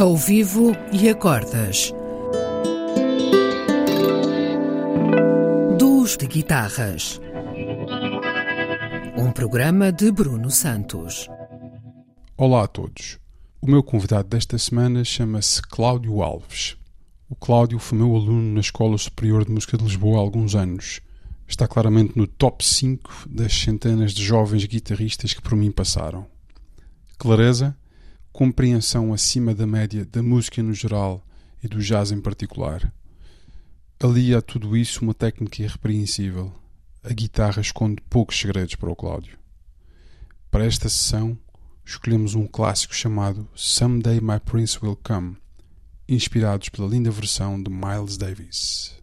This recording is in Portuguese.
Ao vivo e acordas. Duos de guitarras. Um programa de Bruno Santos. Olá a todos. O meu convidado desta semana chama-se Cláudio Alves. O Cláudio foi meu aluno na Escola Superior de Música de Lisboa há alguns anos. Está claramente no top 5 das centenas de jovens guitarristas que por mim passaram. Clareza, compreensão acima da média da música no geral e do jazz em particular. Alia a tudo isso uma técnica irrepreensível. A guitarra esconde poucos segredos para o Cláudio. Para esta sessão, escolhemos um clássico chamado Someday My Prince Will Come, inspirados pela linda versão de Miles Davis.